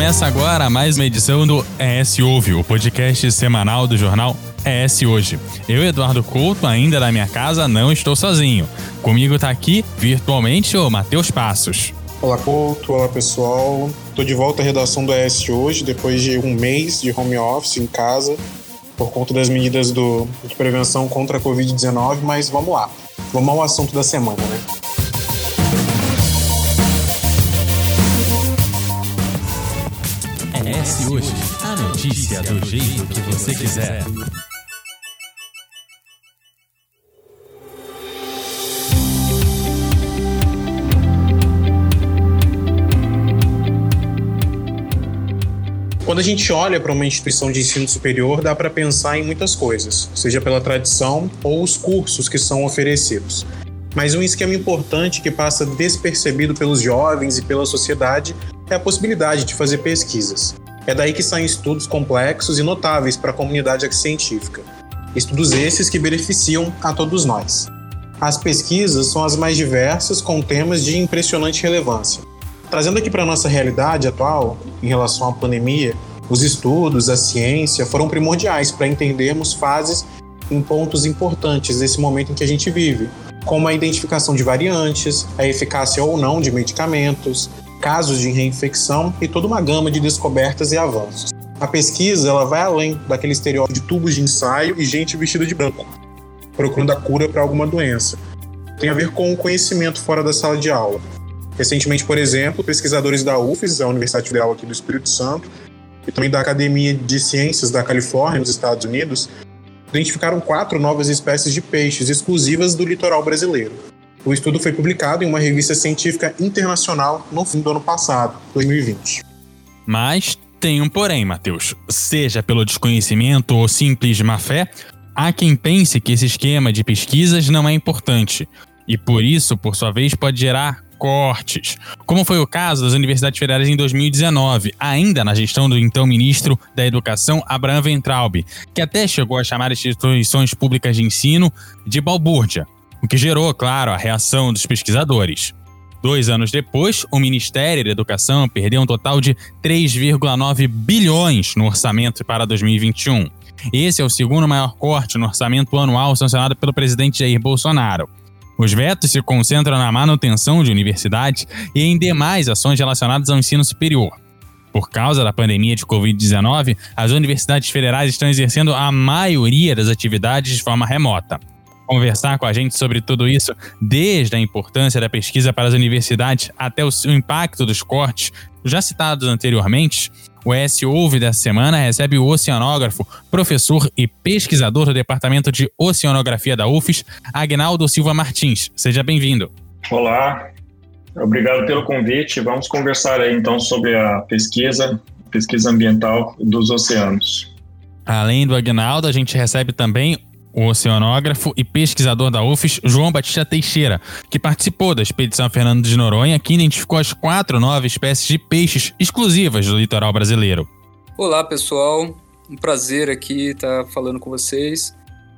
Começa agora mais uma edição do ES Ouve, o podcast semanal do jornal ES Hoje. Eu, Eduardo Couto, ainda da minha casa, não estou sozinho. Comigo está aqui, virtualmente, o Matheus Passos. Olá, Couto. Olá, pessoal. Estou de volta à redação do ES Hoje, depois de um mês de home office em casa, por conta das medidas do, de prevenção contra a Covid-19, mas vamos lá. Vamos ao assunto da semana, né? Hoje, a notícia do jeito que você quiser. Quando a gente olha para uma instituição de ensino superior, dá para pensar em muitas coisas, seja pela tradição ou os cursos que são oferecidos. Mas um esquema importante que passa despercebido pelos jovens e pela sociedade é a possibilidade de fazer pesquisas. É daí que saem estudos complexos e notáveis para a comunidade científica. Estudos esses que beneficiam a todos nós. As pesquisas são as mais diversas, com temas de impressionante relevância. Trazendo aqui para a nossa realidade atual, em relação à pandemia, os estudos, a ciência foram primordiais para entendermos fases em pontos importantes desse momento em que a gente vive, como a identificação de variantes, a eficácia ou não de medicamentos, casos de reinfecção e toda uma gama de descobertas e avanços. A pesquisa ela vai além daquele estereótipo de tubos de ensaio e gente vestida de branco, procurando a cura para alguma doença. Tem a ver com o conhecimento fora da sala de aula, Recentemente, por exemplo, pesquisadores da UFES, a Universidade Federal aqui do Espírito Santo, e também da Academia de Ciências da Califórnia, nos Estados Unidos, identificaram quatro novas espécies de peixes exclusivas do litoral brasileiro. O estudo foi publicado em uma revista científica internacional no fim do ano passado, 2020. Mas tem um porém, Matheus. Seja pelo desconhecimento ou simples má fé, há quem pense que esse esquema de pesquisas não é importante e por isso, por sua vez, pode gerar cortes, como foi o caso das universidades federais em 2019, ainda na gestão do então ministro da Educação, Abraham Ventralbe, que até chegou a chamar instituições públicas de ensino de balbúrdia, o que gerou, claro, a reação dos pesquisadores. Dois anos depois, o Ministério da Educação perdeu um total de 3,9 bilhões no orçamento para 2021. Esse é o segundo maior corte no orçamento anual sancionado pelo presidente Jair Bolsonaro. Os vetos se concentram na manutenção de universidades e em demais ações relacionadas ao ensino superior. Por causa da pandemia de Covid-19, as universidades federais estão exercendo a maioria das atividades de forma remota. Conversar com a gente sobre tudo isso, desde a importância da pesquisa para as universidades até o impacto dos cortes já citados anteriormente, o ES Ouve dessa semana recebe o oceanógrafo, professor e pesquisador do Departamento de Oceanografia da UFES, Agnaldo Silva Martins. Seja bem-vindo. Olá, obrigado pelo convite. Vamos conversar aí então sobre a pesquisa, pesquisa ambiental dos oceanos. Além do Agnaldo, a gente recebe também o oceanógrafo e pesquisador da UFES, João Batista Teixeira, que participou da expedição Fernando de Noronha, que identificou as quatro novas espécies de peixes exclusivas do litoral brasileiro. Olá, pessoal. Um prazer aqui estar falando com vocês.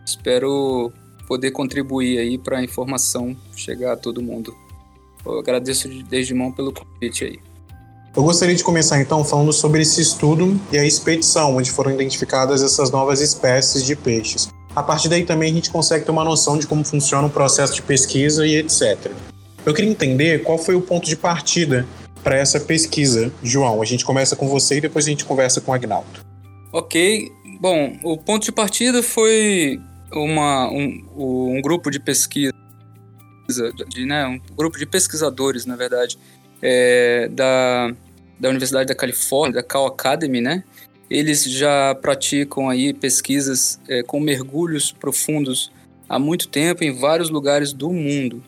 Espero poder contribuir aí para a informação chegar a todo mundo. Eu agradeço desde mão pelo convite aí. Eu gostaria de começar então falando sobre esse estudo e a expedição onde foram identificadas essas novas espécies de peixes. A partir daí também a gente consegue ter uma noção de como funciona o processo de pesquisa e etc. Eu queria entender qual foi o ponto de partida para essa pesquisa, João. A gente começa com você e depois a gente conversa com o Agnaldo. Ok. Bom, o ponto de partida foi uma, um, um grupo de pesquisa, de, né, um grupo de pesquisadores, na verdade, é, da, da Universidade da Califórnia, da Cal Academy, né? Eles já praticam aí pesquisas é, com mergulhos profundos há muito tempo em vários lugares do mundo,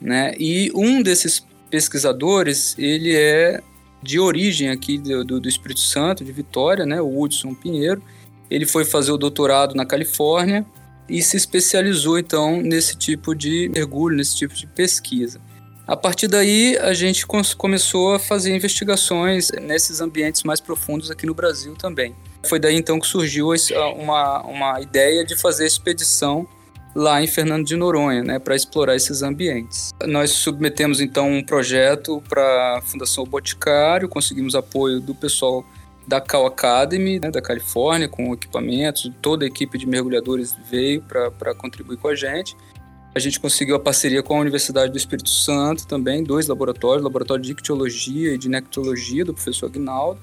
né? E um desses pesquisadores, ele é de origem aqui do, do, do Espírito Santo, de Vitória, né? O Hudson Pinheiro. Ele foi fazer o doutorado na Califórnia e se especializou então nesse tipo de mergulho, nesse tipo de pesquisa. A partir daí, a gente começou a fazer investigações nesses ambientes mais profundos aqui no Brasil também. Foi daí então que surgiu uma, uma ideia de fazer expedição lá em Fernando de Noronha, né, para explorar esses ambientes. Nós submetemos então um projeto para a Fundação Boticário, conseguimos apoio do pessoal da Cal Academy, né, da Califórnia, com equipamentos, toda a equipe de mergulhadores veio para contribuir com a gente. A gente conseguiu a parceria com a Universidade do Espírito Santo também, dois laboratórios, laboratório de ictiologia e de nectologia do professor Agnaldo,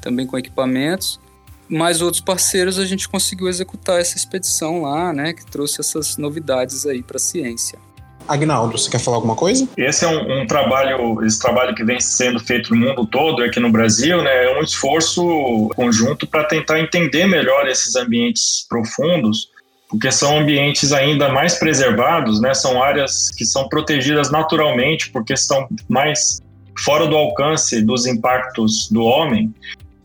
também com equipamentos mais outros parceiros a gente conseguiu executar essa expedição lá, né, que trouxe essas novidades aí para a ciência. Agnaldo, você quer falar alguma coisa? Esse é um, um, trabalho, esse trabalho que vem sendo feito no mundo todo, aqui no Brasil, né, é um esforço conjunto para tentar entender melhor esses ambientes profundos, porque são ambientes ainda mais preservados, né, são áreas que são protegidas naturalmente, porque estão mais fora do alcance dos impactos do homem.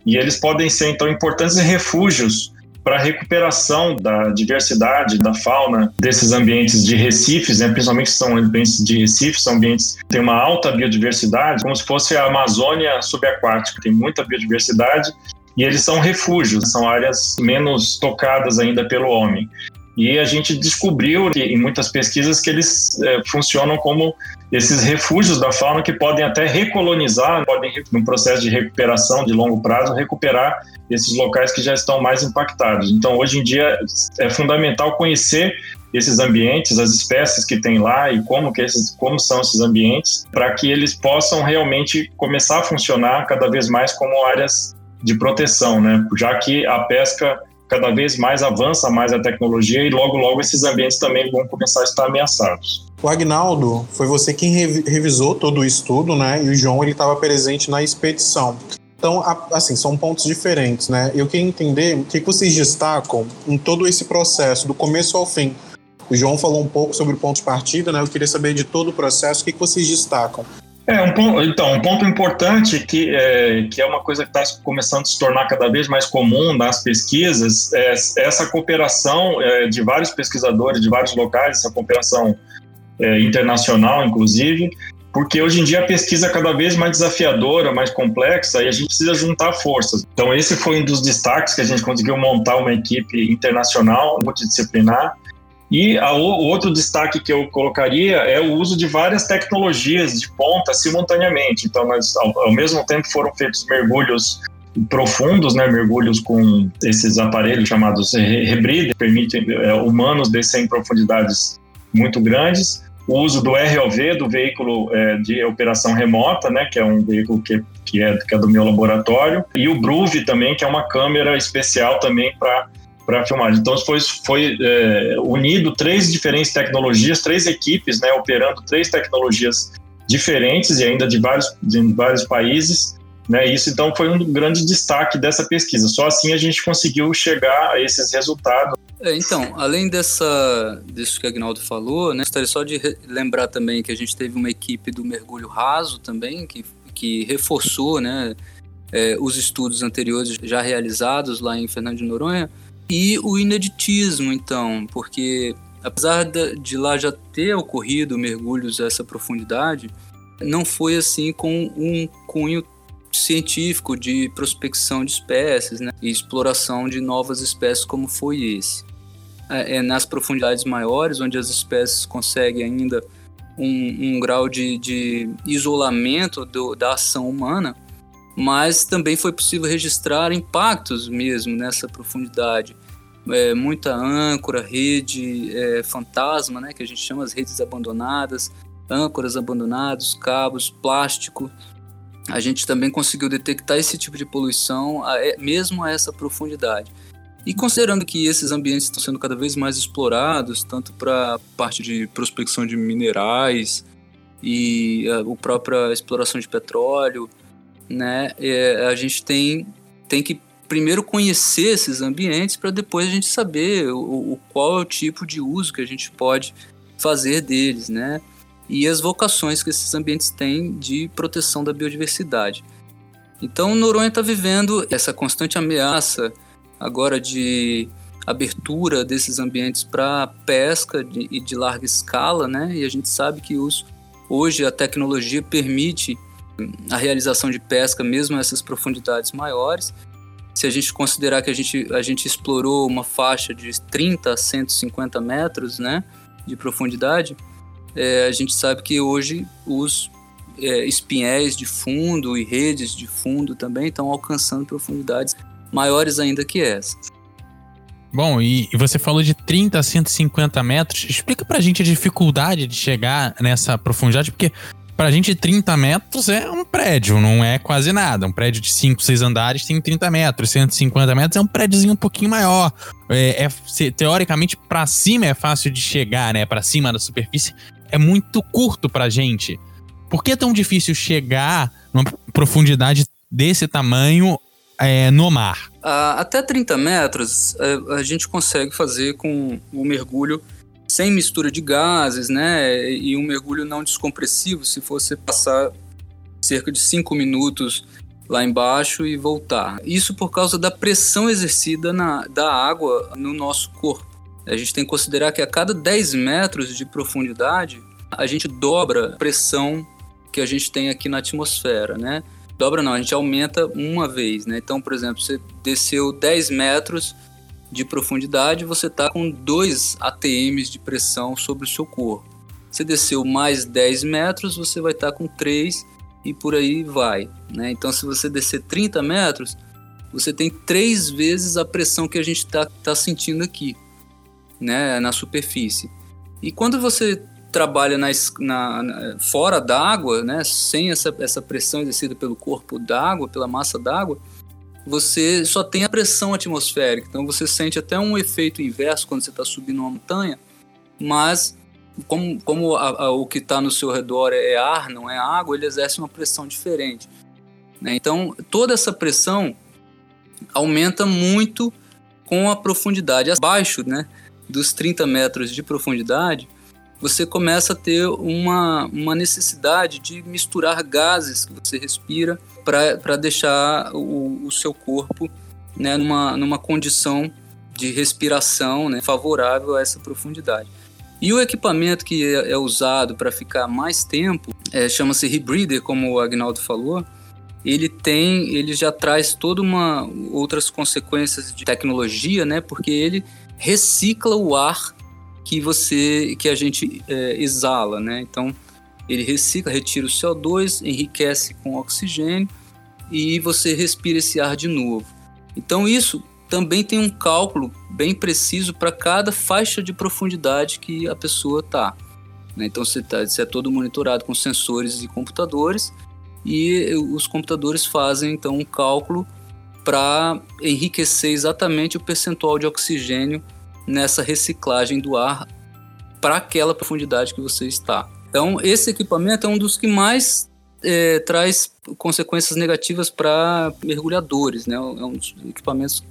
E eles podem ser, então, importantes refúgios para a recuperação da diversidade da fauna desses ambientes de recifes, né? principalmente são ambientes de recifes, são ambientes que têm uma alta biodiversidade, como se fosse a Amazônia subaquática, tem muita biodiversidade, e eles são refúgios, são áreas menos tocadas ainda pelo homem. E a gente descobriu em muitas pesquisas que eles é, funcionam como esses refúgios da fauna que podem até recolonizar, podem, num processo de recuperação de longo prazo, recuperar esses locais que já estão mais impactados. Então, hoje em dia, é fundamental conhecer esses ambientes, as espécies que tem lá e como, que esses, como são esses ambientes, para que eles possam realmente começar a funcionar cada vez mais como áreas de proteção, né? já que a pesca cada vez mais avança mais a tecnologia e logo logo esses ambientes também vão começar a estar ameaçados. O Agnaldo, foi você quem revisou todo o estudo, né? E o João ele estava presente na expedição. Então, assim, são pontos diferentes, né? Eu queria entender o que vocês destacam em todo esse processo, do começo ao fim. O João falou um pouco sobre o ponto de partida, né? Eu queria saber de todo o processo, o que vocês destacam é, um ponto, então, um ponto importante que é, que é uma coisa que está começando a se tornar cada vez mais comum nas pesquisas, é essa cooperação é, de vários pesquisadores de vários locais, essa cooperação é, internacional, inclusive, porque hoje em dia a pesquisa é cada vez mais desafiadora, mais complexa, e a gente precisa juntar forças. Então, esse foi um dos destaques que a gente conseguiu montar uma equipe internacional, multidisciplinar, e a, o outro destaque que eu colocaria é o uso de várias tecnologias de ponta simultaneamente. Então, ao, ao mesmo tempo foram feitos mergulhos profundos, né, mergulhos com esses aparelhos chamados rebreather, que permitem é, humanos descer em profundidades muito grandes. O uso do ROV, do veículo é, de operação remota, né, que é um veículo que, que, é, que é do meu laboratório. E o BRUV também, que é uma câmera especial também para para filmagem. Então foi, foi é, unido três diferentes tecnologias, três equipes, né, operando três tecnologias diferentes e ainda de vários, de vários países. Né, isso então foi um grande destaque dessa pesquisa. Só assim a gente conseguiu chegar a esses resultados. É, então, além dessa, disso que Agnaldo falou, né, gostaria só de lembrar também que a gente teve uma equipe do mergulho raso também, que, que reforçou né, é, os estudos anteriores já realizados lá em Fernando de Noronha, e o ineditismo, então, porque apesar de lá já ter ocorrido mergulhos a essa profundidade, não foi assim com um cunho científico de prospecção de espécies né, e exploração de novas espécies como foi esse. É, é nas profundidades maiores, onde as espécies conseguem ainda um, um grau de, de isolamento do, da ação humana, mas também foi possível registrar impactos mesmo nessa profundidade. É, muita âncora, rede é, fantasma, né, que a gente chama as redes abandonadas, âncoras abandonadas, cabos, plástico. A gente também conseguiu detectar esse tipo de poluição a, é, mesmo a essa profundidade. E considerando que esses ambientes estão sendo cada vez mais explorados, tanto para parte de prospecção de minerais e a, a própria exploração de petróleo, né? É, a gente tem, tem que primeiro conhecer esses ambientes para depois a gente saber o, o, qual é o tipo de uso que a gente pode fazer deles, né? E as vocações que esses ambientes têm de proteção da biodiversidade. Então, Noronha está vivendo essa constante ameaça agora de abertura desses ambientes para pesca de, de larga escala, né? E a gente sabe que os, hoje a tecnologia permite a realização de pesca mesmo nessas profundidades maiores. se a gente considerar que a gente, a gente explorou uma faixa de 30 a 150 metros né, de profundidade, é, a gente sabe que hoje os é, espinhéis de fundo e redes de fundo também estão alcançando profundidades maiores ainda que essas. Bom, e, e você falou de 30 a 150 metros. Explica pra gente a dificuldade de chegar nessa profundidade, porque pra gente 30 metros é um prédio, não é quase nada. Um prédio de 5, 6 andares tem 30 metros, 150 metros é um prédiozinho um pouquinho maior. É, é teoricamente, para cima é fácil de chegar, né? Para cima da superfície é muito curto pra gente. Por que é tão difícil chegar numa profundidade desse tamanho é, no mar? até 30 metros é, a gente consegue fazer com o mergulho sem mistura de gases, né? E um mergulho não descompressivo, se fosse passar cerca de 5 minutos lá embaixo e voltar. Isso por causa da pressão exercida na, da água no nosso corpo. A gente tem que considerar que a cada 10 metros de profundidade, a gente dobra a pressão que a gente tem aqui na atmosfera, né? Dobra não, a gente aumenta uma vez, né? Então, por exemplo, você desceu 10 metros de profundidade, você está com 2 ATMs de pressão sobre o seu corpo. Você desceu mais 10 metros, você vai estar tá com 3 e por aí vai. Né? Então, se você descer 30 metros, você tem três vezes a pressão que a gente está tá sentindo aqui, né? na superfície. E quando você trabalha na, na, na fora d'água, né, sem essa, essa pressão exercida pelo corpo d'água, pela massa d'água, você só tem a pressão atmosférica. Então você sente até um efeito inverso quando você está subindo uma montanha, mas como, como a, a, o que está no seu redor é ar, não é água, ele exerce uma pressão diferente. Né? Então toda essa pressão aumenta muito com a profundidade abaixo né, dos 30 metros de profundidade você começa a ter uma, uma necessidade de misturar gases que você respira para deixar o, o, seu corpo né, numa, numa condição de respiração né, favorável a essa profundidade. E o equipamento que é, é usado para ficar mais tempo é, chama-se Rebreather, como o Agnaldo falou. Ele tem, ele já traz toda uma outras consequências de tecnologia, né? Porque ele recicla o ar que você que a gente é, exala, né? Então ele recicla, retira o CO2, enriquece com oxigênio e você respira esse ar de novo. Então isso também tem um cálculo bem preciso para cada faixa de profundidade que a pessoa está. Né? Então você, tá, você é todo monitorado com sensores e computadores e os computadores fazem então um cálculo para enriquecer exatamente o percentual de oxigênio nessa reciclagem do ar para aquela profundidade que você está. Então, esse equipamento é um dos que mais é, traz consequências negativas para mergulhadores, né? É um dos equipamentos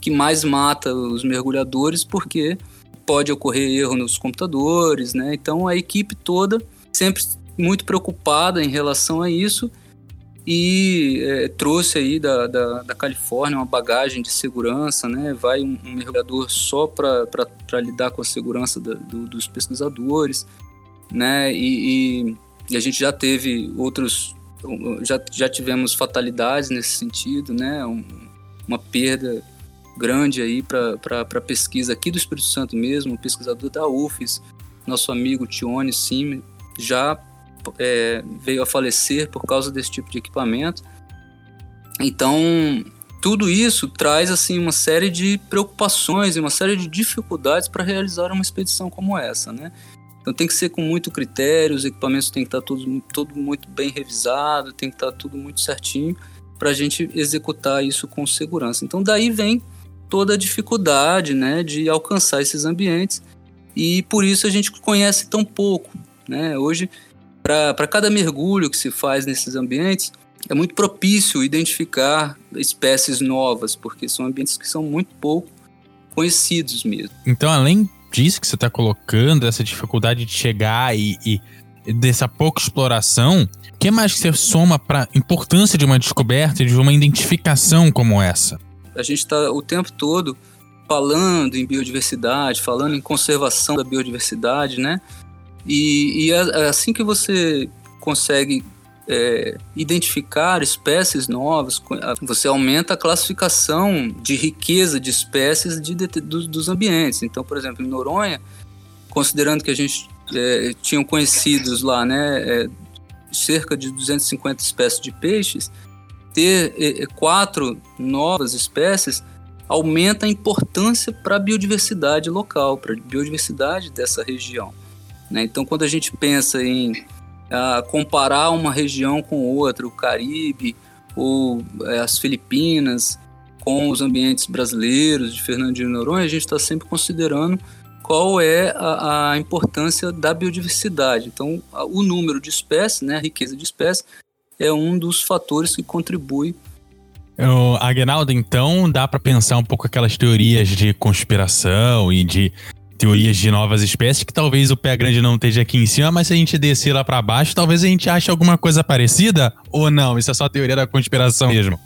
que mais mata os mergulhadores porque pode ocorrer erro nos computadores, né? Então, a equipe toda sempre muito preocupada em relação a isso e é, trouxe aí da, da, da, Califórnia uma bagagem de segurança, né? Vai um, um mergulhador só para lidar com a segurança da, do, dos pesquisadores, né? E, e, a gente já teve outros, já, já tivemos fatalidades nesse sentido, né? Um, uma perda grande aí para a pesquisa aqui do Espírito Santo mesmo, um pesquisador da UFES, nosso amigo Tione Sim, já é, veio a falecer por causa desse tipo de equipamento. Então, tudo isso traz assim uma série de preocupações e uma série de dificuldades para realizar uma expedição como essa, né? Então tem que ser com muito critério, os equipamentos têm que estar tudo, tudo muito bem revisado, tem que estar tudo muito certinho para a gente executar isso com segurança. Então daí vem toda a dificuldade, né, de alcançar esses ambientes e por isso a gente conhece tão pouco, né? Hoje para cada mergulho que se faz nesses ambientes, é muito propício identificar espécies novas, porque são ambientes que são muito pouco conhecidos mesmo. Então, além disso que você está colocando, essa dificuldade de chegar e, e dessa pouca exploração, o que mais que você soma para a importância de uma descoberta, de uma identificação como essa? A gente está o tempo todo falando em biodiversidade, falando em conservação da biodiversidade, né? E, e é, é assim que você consegue é, identificar espécies novas, você aumenta a classificação de riqueza de espécies de, de, dos, dos, ambientes. Então, por exemplo, em Noronha, considerando que a gente é, tinha conhecidos lá, né, é, cerca de 250 espécies de peixes, ter é, quatro novas espécies aumenta a importância para a biodiversidade local, para a biodiversidade dessa região. Né? Então, quando a gente pensa em uh, comparar uma região com outra, o Caribe ou é, as Filipinas, com os ambientes brasileiros de Fernandinho Noronha, a gente está sempre considerando qual é a, a, importância da biodiversidade. Então, o número de espécies, né, a riqueza de espécies, é um dos fatores que contribui. Agnaldo, então dá para pensar um pouco aquelas teorias de conspiração e de teorias de novas espécies que talvez o pé grande não esteja aqui em cima, mas se a gente descer lá para baixo, talvez a gente ache alguma coisa parecida ou não? Isso é só teoria da conspiração mesmo.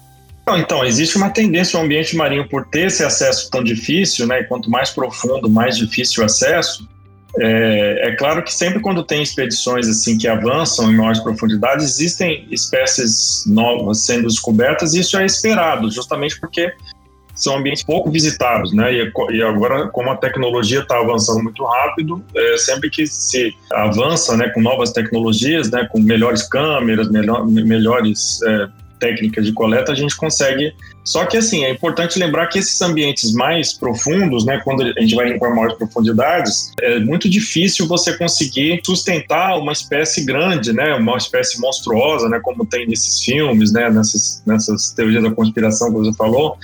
então, existe uma tendência ao ambiente marinho por ter esse acesso tão difícil, né? E quanto mais profundo, mais difícil o acesso. É, é, claro que sempre quando tem expedições assim que avançam em maiores profundidades, existem espécies novas sendo descobertas e isso é esperado, justamente porque são ambientes pouco visitados, né? E, e agora, como a tecnologia está avançando muito rápido, é, sempre que se avança, né, com novas tecnologias, né, com melhores câmeras, melhor, melhores é, técnicas de coleta, a gente consegue. Só que assim, é importante lembrar que esses ambientes mais profundos, né, quando a gente vai para maiores profundidades, é muito difícil você conseguir sustentar uma espécie grande, né, uma espécie monstruosa, né, como tem nesses filmes, né, nessas, nessas teorias da conspiração que você falou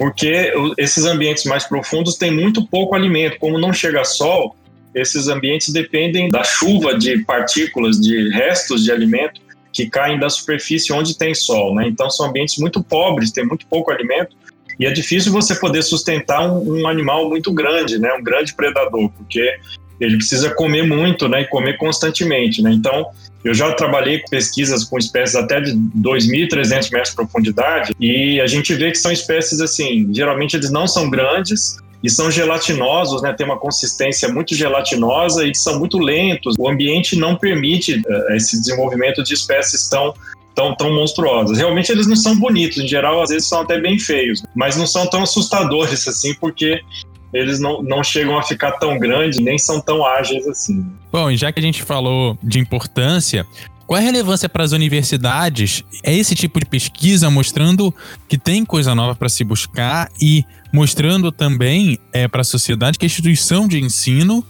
porque esses ambientes mais profundos têm muito pouco alimento. Como não chega sol, esses ambientes dependem da chuva de partículas, de restos de alimento que caem da superfície onde tem sol. Né? Então, são ambientes muito pobres, tem muito pouco alimento. E é difícil você poder sustentar um, um animal muito grande, né? um grande predador, porque ele precisa comer muito né? e comer constantemente. Né? Então, eu já trabalhei com pesquisas com espécies até de 2.300 metros de profundidade e a gente vê que são espécies assim, geralmente eles não são grandes e são gelatinosos, né? Tem uma consistência muito gelatinosa e são muito lentos. O ambiente não permite uh, esse desenvolvimento de espécies tão tão, tão monstruosas. Realmente eles não são bonitos, em geral às vezes são até bem feios, mas não são tão assustadores assim, porque eles não, não chegam a ficar tão grandes, nem são tão ágeis assim. Bom, e já que a gente falou de importância, qual é a relevância para as universidades? É esse tipo de pesquisa mostrando que tem coisa nova para se buscar e mostrando também é, para a sociedade que a instituição de ensino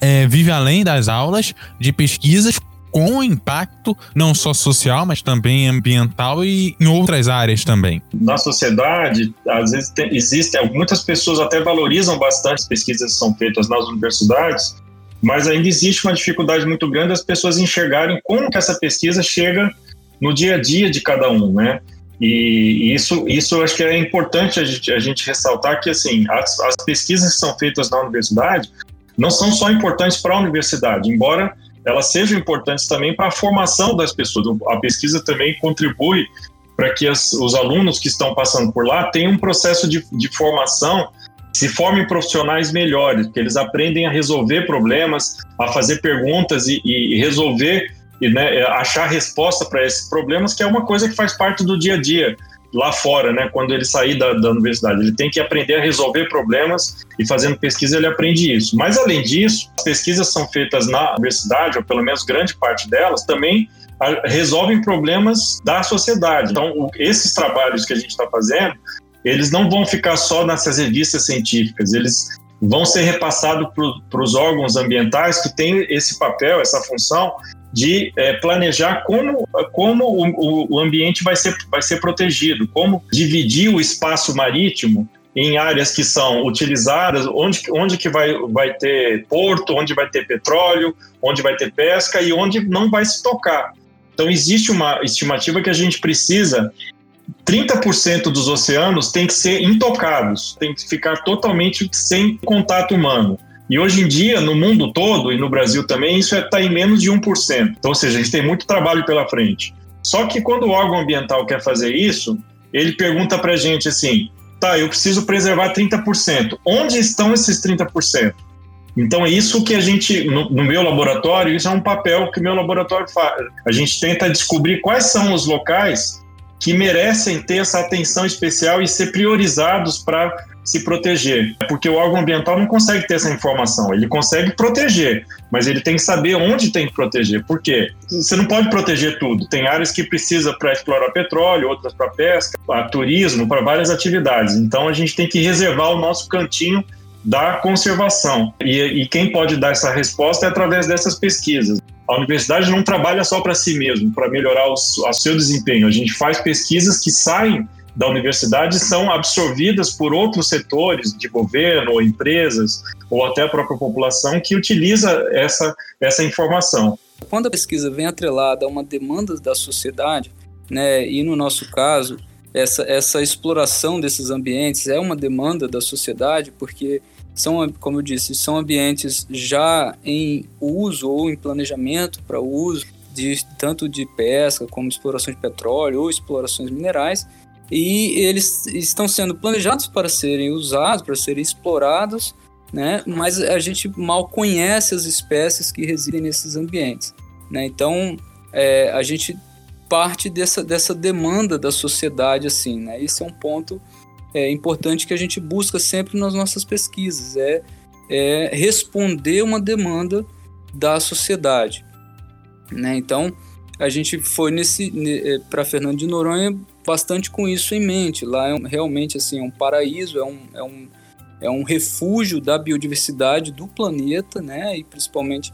é, vive além das aulas de pesquisas com impacto não só social, mas também ambiental e em outras áreas também. Na sociedade, às vezes tem, existem, muitas pessoas até valorizam bastante as pesquisas que são feitas nas universidades, mas ainda existe uma dificuldade muito grande das pessoas enxergarem como que essa pesquisa chega no dia a dia de cada um, né? E isso, isso acho que é importante a gente, a gente ressaltar que assim as, as pesquisas que são feitas na universidade não são só importantes para a universidade, embora elas sejam importantes também para a formação das pessoas. A pesquisa também contribui para que as, os alunos que estão passando por lá tenham um processo de, de formação, se formem profissionais melhores, que eles aprendem a resolver problemas, a fazer perguntas e, e resolver, e, né, achar resposta para esses problemas, que é uma coisa que faz parte do dia a dia lá fora, né, quando ele sair da, da, universidade. Ele tem que aprender a resolver problemas e fazendo pesquisa ele aprende isso. Mas além disso, as pesquisas são feitas na universidade, ou pelo menos grande parte delas, também resolvem problemas da sociedade. Então, esses trabalhos que a gente está fazendo, eles não vão ficar só nessas revistas científicas, eles vão ser repassados para os órgãos ambientais que têm esse papel, essa função de é, planejar como, como o, o ambiente vai ser, vai ser protegido, como dividir o espaço marítimo em áreas que são utilizadas, onde, onde que vai, vai ter porto, onde vai ter petróleo, onde vai ter pesca e onde não vai se tocar. Então, existe uma estimativa que a gente precisa 30% dos oceanos tem que ser intocados, tem que ficar totalmente sem contato humano. E hoje em dia, no mundo todo e no Brasil também, isso está é, em menos de 1%. Então, ou seja, a gente tem muito trabalho pela frente. Só que quando o órgão ambiental quer fazer isso, ele pergunta para a gente assim: tá, eu preciso preservar 30%. Onde estão esses 30%? Então, é isso que a gente, no, no, meu laboratório, isso é um papel que o meu laboratório faz. A gente tenta descobrir quais são os locais que merecem ter essa atenção especial e ser priorizados para se proteger. Porque o órgão ambiental não consegue ter essa informação. Ele consegue proteger, mas ele tem que saber onde tem que proteger. Por quê? Você não pode proteger tudo. Tem áreas que precisa para explorar petróleo, outras para pesca, para turismo, para várias atividades. Então a gente tem que reservar o nosso cantinho da conservação. E, e quem pode dar essa resposta é através dessas pesquisas. A universidade não trabalha só para si mesmo, para melhorar o, o seu desempenho. A gente faz pesquisas que saem da universidade são absorvidas por outros setores de governo ou empresas ou até a própria população que utiliza essa, essa informação. Quando a pesquisa vem atrelada a uma demanda da sociedade, né, e no nosso caso, essa, essa exploração desses ambientes é uma demanda da sociedade, porque são, como eu disse, são ambientes já em uso ou em planejamento para uso de tanto de pesca como exploração de petróleo ou explorações minerais, e eles estão sendo planejados para serem usados, para serem explorados, né? mas a gente mal conhece as espécies que residem nesses ambientes. Né? Então, é, a gente parte dessa, dessa demanda da sociedade, assim, né? Esse é um ponto é, importante que a gente busca sempre nas nossas pesquisas, é, é responder uma demanda da sociedade, né? Então, a gente foi nesse é, para Fernando de Noronha bastante com isso em mente. Lá é realmente assim, é um paraíso, é um, é um, é um refúgio da biodiversidade do planeta, né? E principalmente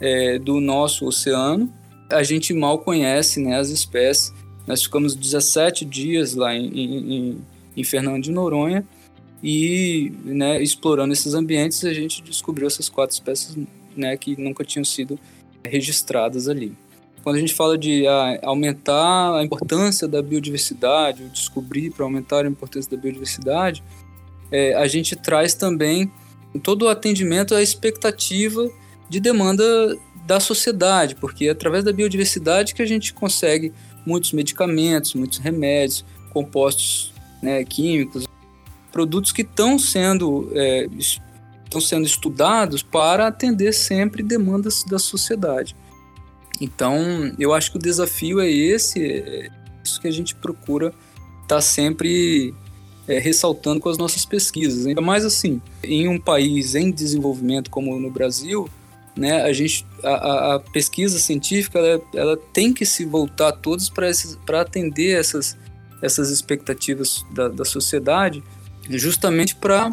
é, do nosso oceano. A gente mal conhece né, as espécies. Nós ficamos 17 dias lá em, em, em Fernando de Noronha e né, explorando esses ambientes a gente descobriu essas quatro espécies né, que nunca tinham sido registradas ali. Quando a gente fala de ah, aumentar a importância da biodiversidade, descobrir para aumentar a importância da biodiversidade, é, a gente traz também todo o atendimento à expectativa de demanda da sociedade, porque é através da biodiversidade que a gente consegue muitos medicamentos, muitos remédios, compostos né, químicos, produtos que estão sendo, é, estão sendo estudados para atender sempre demandas da sociedade. Então, eu acho que o desafio é esse, é isso que a gente procura estar tá sempre é, ressaltando com as nossas pesquisas. Ainda mais assim, em um país em desenvolvimento como no Brasil, né, a gente a, a pesquisa científica ela, ela, tem que se voltar todos para atender essas essas expectativas da, da sociedade, justamente para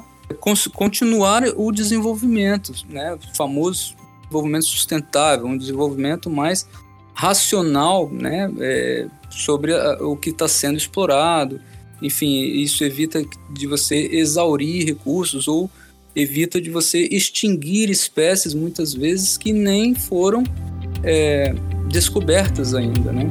continuar o desenvolvimento, né, o famoso desenvolvimento sustentável, um desenvolvimento mais racional, né, é, sobre a, o que está sendo explorado. Enfim, isso evita de você exaurir recursos ou evita de você extinguir espécies muitas vezes que nem foram é, descobertas ainda, né?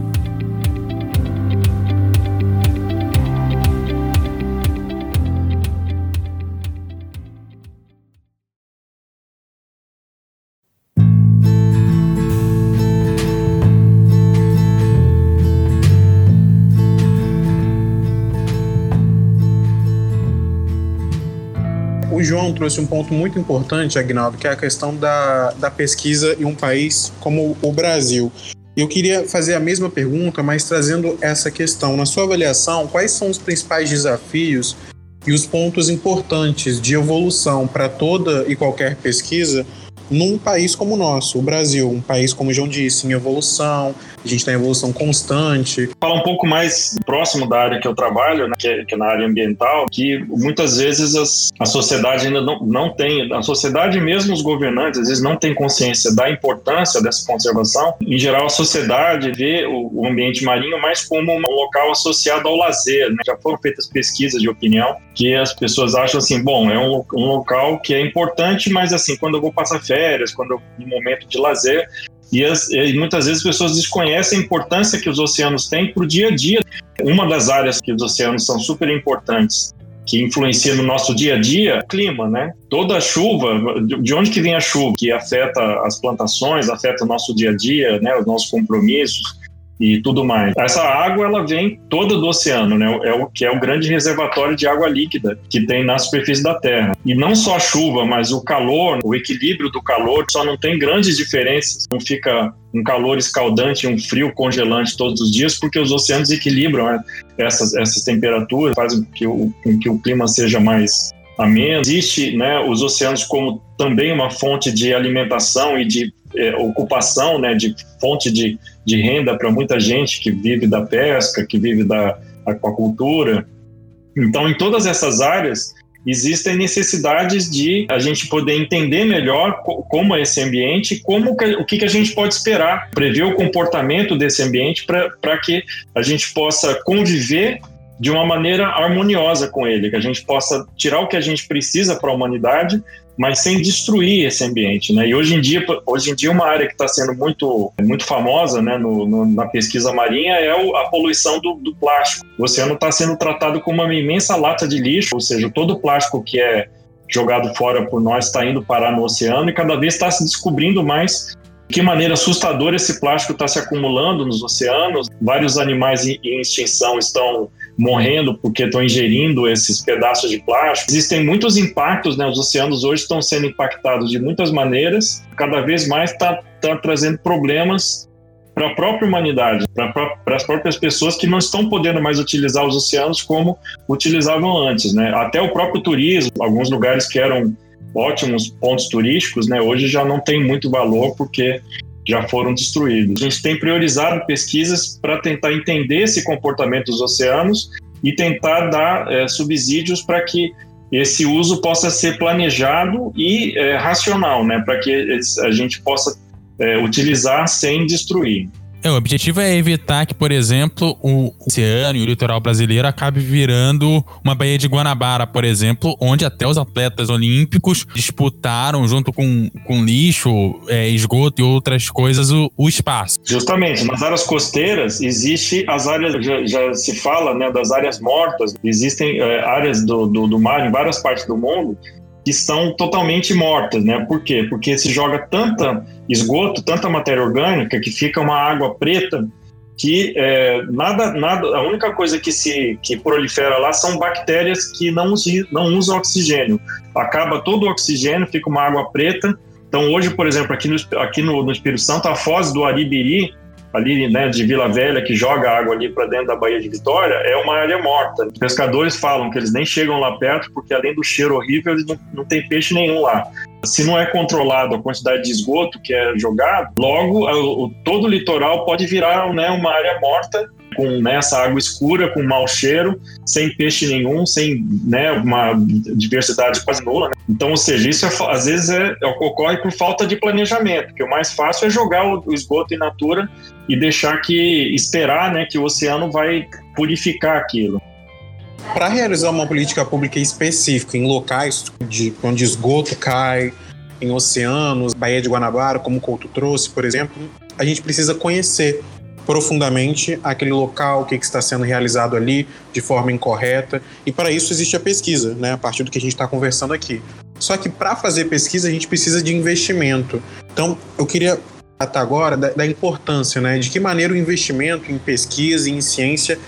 Trouxe um ponto muito importante, Agnaldo, que é a questão da, da pesquisa em um país como o Brasil. Eu queria fazer a mesma pergunta, mas trazendo essa questão. Na sua avaliação, quais são os principais desafios e os pontos importantes de evolução para toda e qualquer pesquisa num país como o nosso, o Brasil, um país, como o João disse, em evolução, a gente está em evolução constante. Falar um pouco mais próximo da área que eu trabalho, né, que, é, que, é, na área ambiental, que muitas vezes as, a sociedade ainda não, não tem, a sociedade mesmo os governantes, às vezes não tem consciência da importância dessa conservação. Em geral, a sociedade vê o, o ambiente marinho mais como um local associado ao lazer. Né? Já foram feitas pesquisas de opinião que as pessoas acham assim, bom, é um, um local que é importante, mas assim, quando eu vou passar férias, quando eu, no momento de lazer, e, as, e, muitas vezes as pessoas desconhecem a importância que os oceanos têm para o dia a dia. Uma das áreas que os oceanos são super importantes, que influencia no nosso dia a dia, clima, né? Toda a chuva, de onde que vem a chuva? Que afeta as plantações, afeta o nosso dia a dia, né? Os nossos compromissos. E tudo mais. Essa água ela vem toda do oceano, né? É o que é o grande reservatório de água líquida que tem na superfície da Terra. E não só a chuva, mas o calor, o equilíbrio do calor, só não tem grandes diferenças. Não fica um calor escaldante, um frio congelante todos os dias, porque os oceanos equilibram né? essas, essas temperaturas, fazem com que, o, com que o clima seja mais ameno. Existe né, os oceanos como também uma fonte de alimentação e de é, ocupação, né, de fonte de, de renda para muita gente que vive da pesca, que vive da aquacultura. Então, em todas essas áreas, existem necessidades de a gente poder entender melhor como é esse ambiente, como que, o que, que a gente pode esperar, prever o comportamento desse ambiente para que a gente possa conviver de uma maneira harmoniosa com ele, que a gente possa tirar o que a gente precisa para a humanidade, mas sem destruir esse ambiente, né? E hoje em dia, hoje em dia uma área que está sendo muito, muito famosa, né, no, no, na pesquisa marinha é o, a poluição do, do plástico. O oceano está sendo tratado como uma imensa lata de lixo, ou seja, todo o plástico que é jogado fora por nós está indo parar no oceano e cada vez está se descobrindo mais que maneira assustadora esse plástico está se acumulando nos oceanos. Vários animais em, extinção estão morrendo porque estão ingerindo esses pedaços de plástico. Existem muitos impactos, né? Os oceanos hoje estão sendo impactados de muitas maneiras. Cada vez mais está tá trazendo problemas para a própria humanidade, para as próprias pessoas que não estão podendo mais utilizar os oceanos como utilizavam antes, né? Até o próprio turismo, alguns lugares que eram ótimos pontos turísticos, né? Hoje já não tem muito valor porque já foram destruídos. A gente tem priorizado pesquisas para tentar entender esse comportamento dos oceanos e tentar dar é, subsídios para que esse uso possa ser planejado e é, racional, né, para que a gente possa é, utilizar sem destruir. É, o objetivo é evitar que, por exemplo, o oceano e o litoral brasileiro acabe virando uma Baía de Guanabara, por exemplo, onde até os atletas olímpicos disputaram, junto com, com lixo, é, esgoto e outras coisas, o, o, espaço. Justamente, nas áreas costeiras existe as áreas, já, já se fala né, das áreas mortas, existem é, áreas do, do, do mar em várias partes do mundo que estão totalmente mortas, né? Por quê? Porque se joga tanta esgoto, tanta matéria orgânica que fica uma água preta que é, nada, nada, a única coisa que se que prolifera lá são bactérias que não, não usam oxigênio. Acaba todo o oxigênio, fica uma água preta. Então hoje, por exemplo, aqui no, aqui no, no Espírito Santo, a foz do Aribiri ali né, de Vila Velha, que joga água ali para dentro da Baía de Vitória, é uma área morta. Os pescadores falam que eles nem chegam lá perto, porque além do cheiro horrível, eles não, não tem peixe nenhum lá. Se não é controlado a quantidade de esgoto que é jogado, logo todo o litoral pode virar né, uma área morta com né, essa água escura, com mau cheiro, sem peixe nenhum, sem né, uma diversidade quase nula. Né? Então, ou seja, isso é, às vezes é, é, ocorre por falta de planejamento, que o mais fácil é jogar o, o esgoto in natura e deixar que esperar né, que o oceano vai purificar aquilo. Para realizar uma política pública específica em locais de, onde esgoto cai, em oceanos, Baía de Guanabara, como o Couto trouxe, por exemplo, a gente precisa conhecer profundamente aquele local, o que, que está sendo realizado ali de forma incorreta. E para isso existe a pesquisa, né, a partir do que a gente está conversando aqui. Só que para fazer pesquisa a gente precisa de investimento. Então eu queria até agora da, da importância, né, de que maneira o investimento em pesquisa e em ciência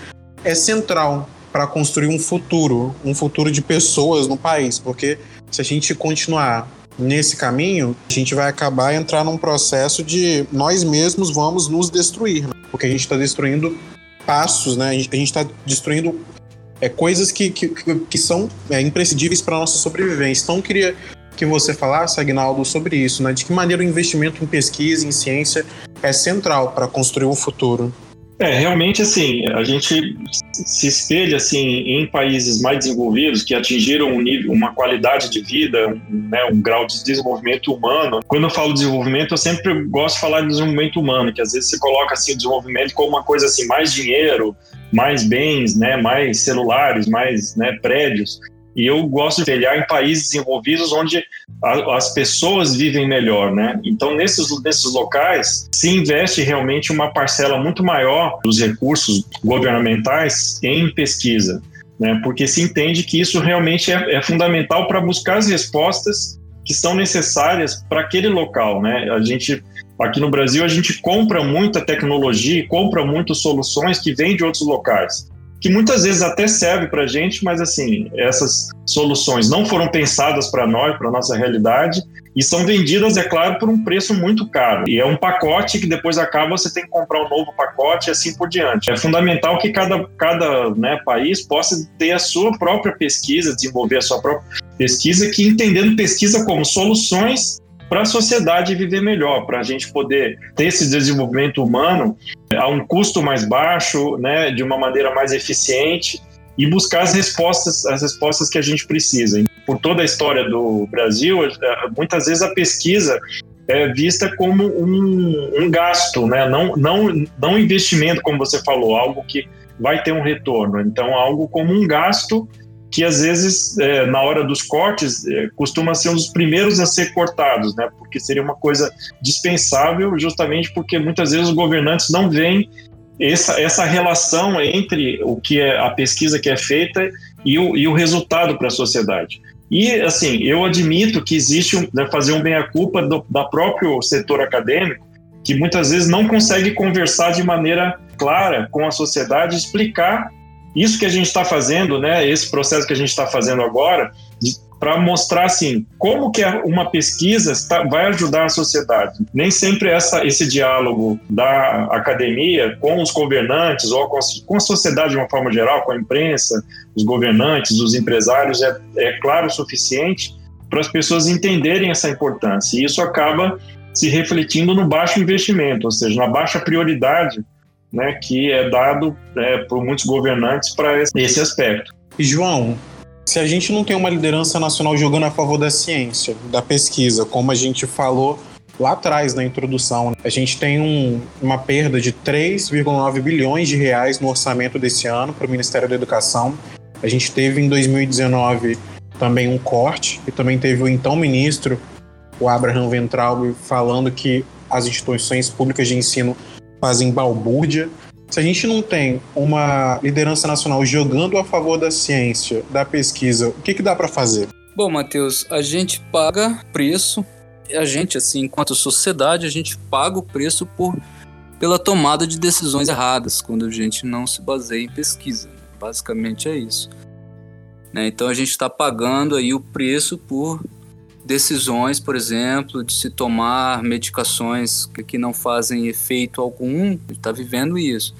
é central para construir um futuro, um futuro de pessoas no país, porque se a gente continuar nesse caminho, a gente vai acabar entrar num processo de nós mesmos vamos nos destruir, né? Porque a gente está destruindo passos, né? A gente está destruindo é, coisas que, que, que são é, imprescindíveis para nossa sobrevivência. Então, eu queria que você falasse, Agnaldo, sobre isso, né? De que maneira o investimento em pesquisa, em ciência, é central para construir o futuro. É, realmente, assim, a gente se espelha, assim, em países mais desenvolvidos que atingiram um nível, uma qualidade de vida, um, né, um grau de desenvolvimento humano. Quando eu falo desenvolvimento, eu sempre gosto de falar de desenvolvimento humano, que às vezes você coloca, assim, o desenvolvimento como uma coisa, assim, mais dinheiro, mais bens, né, mais celulares, mais né, prédios. E eu gosto de olhar em países desenvolvidos onde a, as pessoas vivem melhor, né? Então, nesses, nesses locais, se investe realmente uma parcela muito maior dos recursos governamentais em pesquisa, né? Porque se entende que isso realmente é, é fundamental para buscar as respostas que são necessárias para aquele local, né? A gente Aqui no Brasil, a gente compra muita tecnologia, compra muitas soluções que vêm de outros locais, que muitas vezes até serve para a gente, mas assim, essas soluções não foram pensadas para nós, para nossa realidade, e são vendidas, é claro, por um preço muito caro. E é um pacote que depois acaba, você tem que comprar um novo pacote e assim por diante. É fundamental que cada, cada né, país possa ter a sua própria pesquisa, desenvolver a sua própria pesquisa, que entendendo pesquisa como soluções para a sociedade viver melhor, para a gente poder ter esse desenvolvimento humano a um custo mais baixo, né, de uma maneira mais eficiente e buscar as respostas, as respostas que a gente precisa. Por toda a história do Brasil, é, muitas vezes a pesquisa é vista como um, um gasto, né? não, não, não investimento, como você falou, algo que vai ter um retorno. Então, algo como um gasto que às vezes, é, na hora dos cortes, é, costuma ser um dos primeiros a ser cortados, né? porque seria uma coisa dispensável, justamente porque muitas vezes os governantes não veem essa, essa relação entre o que é a pesquisa que é feita e o, e o resultado para a sociedade. E, assim, eu admito que existe um, né, fazer um bem-a-culpa da próprio setor acadêmico, que muitas vezes não consegue conversar de maneira clara com a sociedade, explicar isso que a gente está fazendo, né, esse processo que a gente está fazendo agora, para mostrar assim como que uma pesquisa vai ajudar a sociedade. Nem sempre essa, esse diálogo da academia com os governantes ou com a, com a sociedade de uma forma geral, com a imprensa, os governantes, os empresários é, é claro o suficiente para as pessoas entenderem essa importância. E isso acaba se refletindo no baixo investimento, ou seja, na baixa prioridade né, que é dado é, por muitos governantes para esse aspecto. E João, se a gente não tem uma liderança nacional jogando a favor da ciência, da pesquisa, como a gente falou lá atrás na introdução, né? a gente tem um, uma perda de 3,9 bilhões de reais no orçamento desse ano para o Ministério da Educação. A gente teve em 2019 também um corte e também teve o então ministro, o Abraham Ventralbe, falando que as instituições públicas de ensino fazem balbúrdia se a gente não tem uma liderança nacional jogando a favor da ciência, da pesquisa, o que, que dá para fazer? Bom, Matheus, a gente paga preço, a gente, assim, enquanto sociedade, a gente paga o preço por pela tomada de decisões erradas, quando a gente não se baseia em pesquisa. Basicamente é isso. Né? Então a gente está pagando aí o preço por decisões, por exemplo, de se tomar medicações que não fazem efeito algum, está vivendo isso,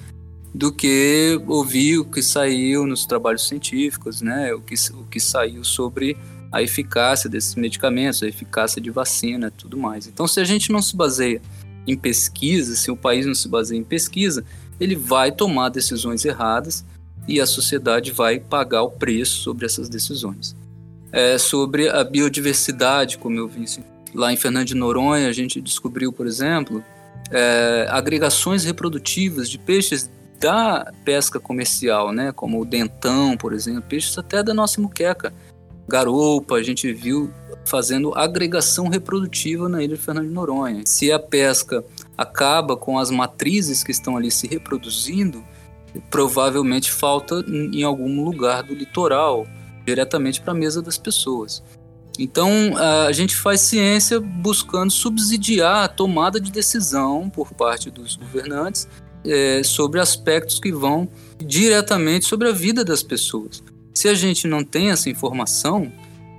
do que ouvir o que saiu nos trabalhos científicos, né? O que, o que saiu sobre a eficácia desses medicamentos, a eficácia de vacina, tudo mais. Então, se a gente não se baseia em pesquisa, se o país não se baseia em pesquisa, ele vai tomar decisões erradas e a sociedade vai pagar o preço sobre essas decisões é, sobre a biodiversidade, como eu vi. Lá em Fernando de Noronha, a gente descobriu, por exemplo, é, agregações reprodutivas de peixes da pesca comercial, né? como o dentão, por exemplo, peixes até da nossa muqueca. Garoupa, a gente viu fazendo agregação reprodutiva na ilha de Fernando de Noronha. Se a pesca acaba com as matrizes que estão ali se reproduzindo, provavelmente falta em algum lugar do litoral diretamente para a mesa das pessoas. Então, a gente faz ciência buscando subsidiar a tomada de decisão por parte dos governantes é, sobre aspectos que vão diretamente sobre a vida das pessoas. Se a gente não tem essa informação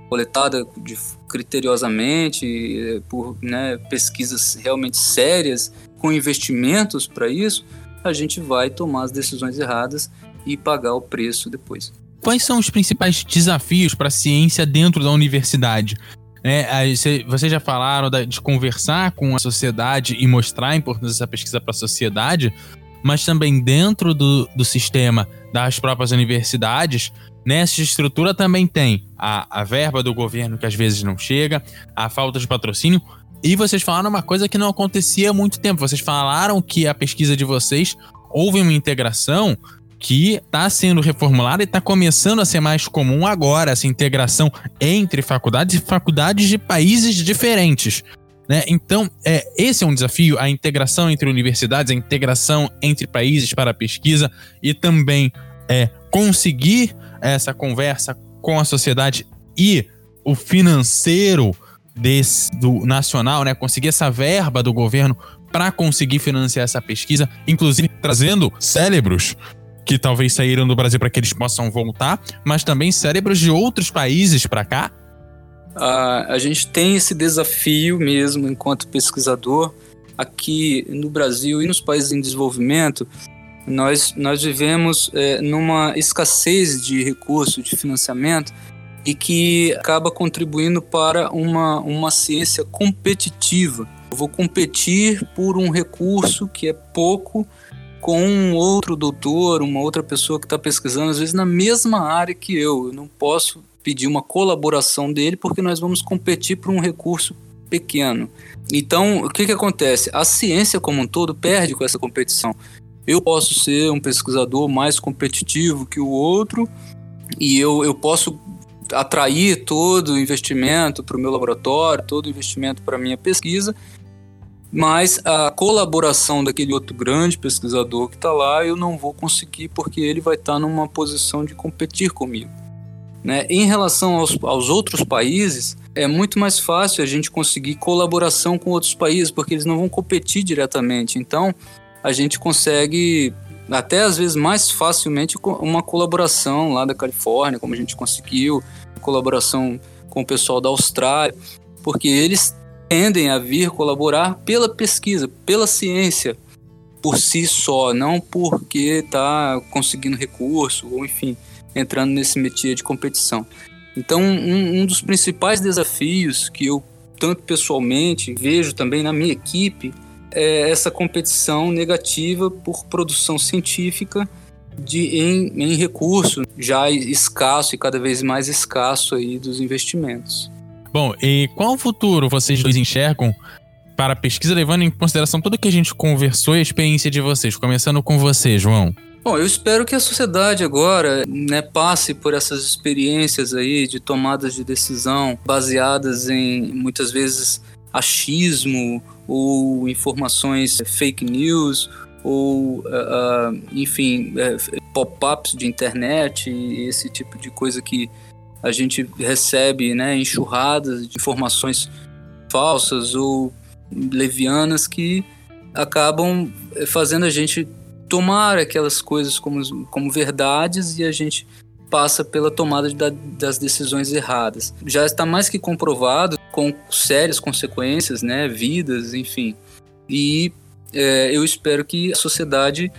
coletada de, criteriosamente, é, por né, pesquisas realmente sérias, com investimentos para isso, a gente vai tomar as decisões erradas e pagar o preço depois quais são os principais desafios para a ciência dentro da universidade? É, vocês já falaram de conversar com a sociedade e mostrar a importância dessa pesquisa para a sociedade, mas também dentro do, do sistema das próprias universidades, nessa estrutura também tem a, a verba do governo que às vezes não chega, a falta de patrocínio. E vocês falaram uma coisa que não acontecia há muito tempo. Vocês falaram que a pesquisa de vocês houve uma integração que está sendo reformulada e está começando a ser mais comum agora, essa integração entre faculdades e faculdades de países diferentes. Né? Então, é, esse é um desafio, a integração entre universidades, a integração entre países para a pesquisa e também é, conseguir essa conversa com a sociedade e o financeiro desse, do nacional, né? Conseguir essa verba do governo para conseguir financiar essa pesquisa, inclusive trazendo cérebros que talvez saíram do Brasil para que eles possam voltar, mas também cérebros de outros países para cá? A, a gente tem esse desafio mesmo enquanto pesquisador aqui no Brasil e nos países em desenvolvimento. Nós, nós vivemos é, numa escassez de recursos, de financiamento, e que acaba contribuindo para uma, uma ciência competitiva. Eu vou competir por um recurso que é pouco com um outro doutor, uma outra pessoa que está pesquisando, às vezes na mesma área que eu. Eu não posso pedir uma colaboração dele porque nós vamos competir por um recurso pequeno. Então, o que, que acontece? A ciência como um todo perde com essa competição. Eu posso ser um pesquisador mais competitivo que o outro e eu, eu posso atrair todo o investimento para o meu laboratório, todo o investimento para a minha pesquisa, mas a colaboração daquele outro grande pesquisador que está lá eu não vou conseguir porque ele vai estar tá numa posição de competir comigo. Né? Em relação aos, aos outros países, é muito mais fácil a gente conseguir colaboração com outros países, porque eles não vão competir diretamente. Então, a gente consegue, até às vezes mais facilmente, uma colaboração lá da Califórnia, como a gente conseguiu, colaboração com o pessoal da Austrália, porque eles tendem a vir colaborar pela pesquisa, pela ciência por si só, não porque está conseguindo recurso ou enfim, entrando nesse métier de competição. Então, um, um dos principais desafios que eu, tanto pessoalmente, vejo também na minha equipe, é essa competição negativa por produção científica de, em, em recurso já escasso e cada vez mais escasso aí dos investimentos. Bom, e qual futuro vocês dois enxergam para a pesquisa, levando em consideração tudo que a gente conversou e a experiência de vocês? Começando com você, João. Bom, eu espero que a sociedade agora né, passe por essas experiências aí de tomadas de decisão baseadas em muitas vezes achismo ou informações fake news ou, uh, enfim, uh, pop-ups de internet esse tipo de coisa que a gente recebe né, enxurradas de informações falsas ou levianas que acabam fazendo a gente tomar aquelas coisas como, como verdades e a gente passa pela tomada de, das decisões erradas. Já está mais que comprovado com sérias consequências, né, vidas, enfim. E é, eu espero que a sociedade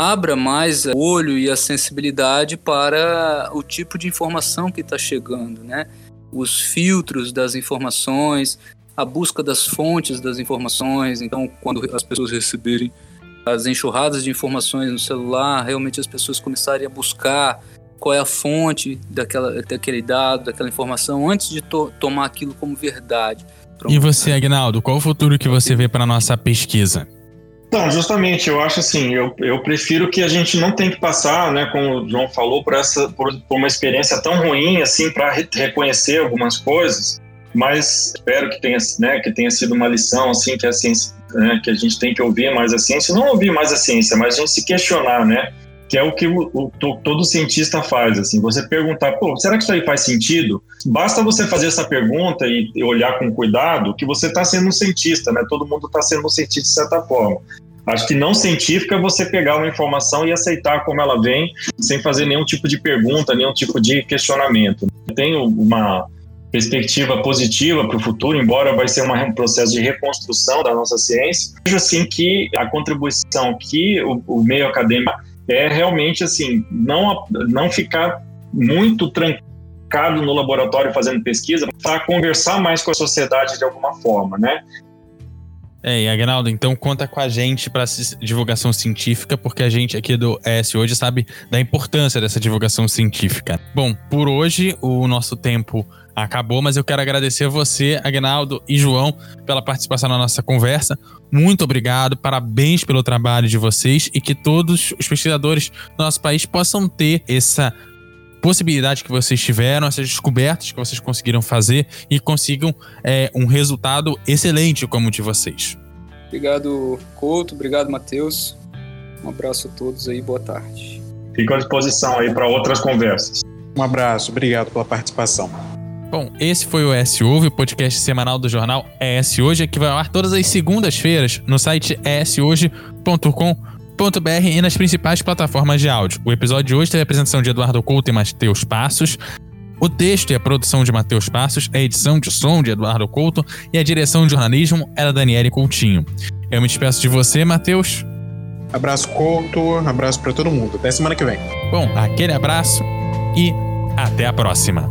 abra mais o olho e a sensibilidade para o tipo de informação que está chegando, né? Os filtros das informações, a busca das fontes das informações. Então, quando as pessoas receberem as enxurradas de informações no celular, realmente as pessoas começarem a buscar qual é a fonte daquela, daquele dado, daquela informação, antes de to tomar aquilo como verdade. Pronto. E você, Agnaldo, qual o futuro que você vê para a nossa pesquisa? Não, justamente, eu acho assim, eu, eu prefiro que a gente não tenha que passar, né, como o João falou, por, essa, por, por uma experiência tão ruim, assim, para re reconhecer algumas coisas, mas espero que tenha, né, que tenha sido uma lição, assim, que a ciência, né, que a gente tem que ouvir mais a ciência, não ouvir mais a ciência, mas a gente se questionar, né, que é o que o, o, todo cientista faz, assim, você perguntar, pô, será que isso aí faz sentido? Basta você fazer essa pergunta e olhar com cuidado que você está sendo um cientista, né? Todo mundo está sendo um cientista de certa forma. Acho que não científica é você pegar uma informação e aceitar como ela vem, sem fazer nenhum tipo de pergunta, nenhum tipo de questionamento. Eu tenho uma perspectiva positiva para o futuro, embora vai ser uma, um processo de reconstrução da nossa ciência. Vejo assim que a contribuição que o, o meio acadêmico é realmente assim, não, não ficar muito trancado no laboratório fazendo pesquisa, para conversar mais com a sociedade de alguma forma, né? É, e Agnaldo, então conta com a gente para divulgação científica, porque a gente aqui do ES hoje sabe da importância dessa divulgação científica. Bom, por hoje o nosso tempo acabou, mas eu quero agradecer a você, Agnaldo e João, pela participação na nossa conversa. Muito obrigado, parabéns pelo trabalho de vocês e que todos os pesquisadores do nosso país possam ter essa possibilidade que vocês tiveram, essas descobertas que vocês conseguiram fazer e consigam é, um resultado excelente como o de vocês. Obrigado, Couto. Obrigado, Matheus. Um abraço a todos aí. Boa tarde. Fico à disposição aí para outras conversas. Um abraço. Obrigado pela participação. Bom, esse foi o ES Ouve, o podcast semanal do jornal ES Hoje, que vai ao ar todas as segundas-feiras no site eshoje.com.br e nas principais plataformas de áudio. O episódio de hoje teve a apresentação de Eduardo Couto e Matheus Passos. O texto e a produção de Matheus Passos, a edição de som de Eduardo Couto e a direção de jornalismo era Daniele Coutinho. Eu me despeço de você, Matheus. Abraço, Couto. Abraço para todo mundo. Até semana que vem. Bom, aquele abraço e até a próxima.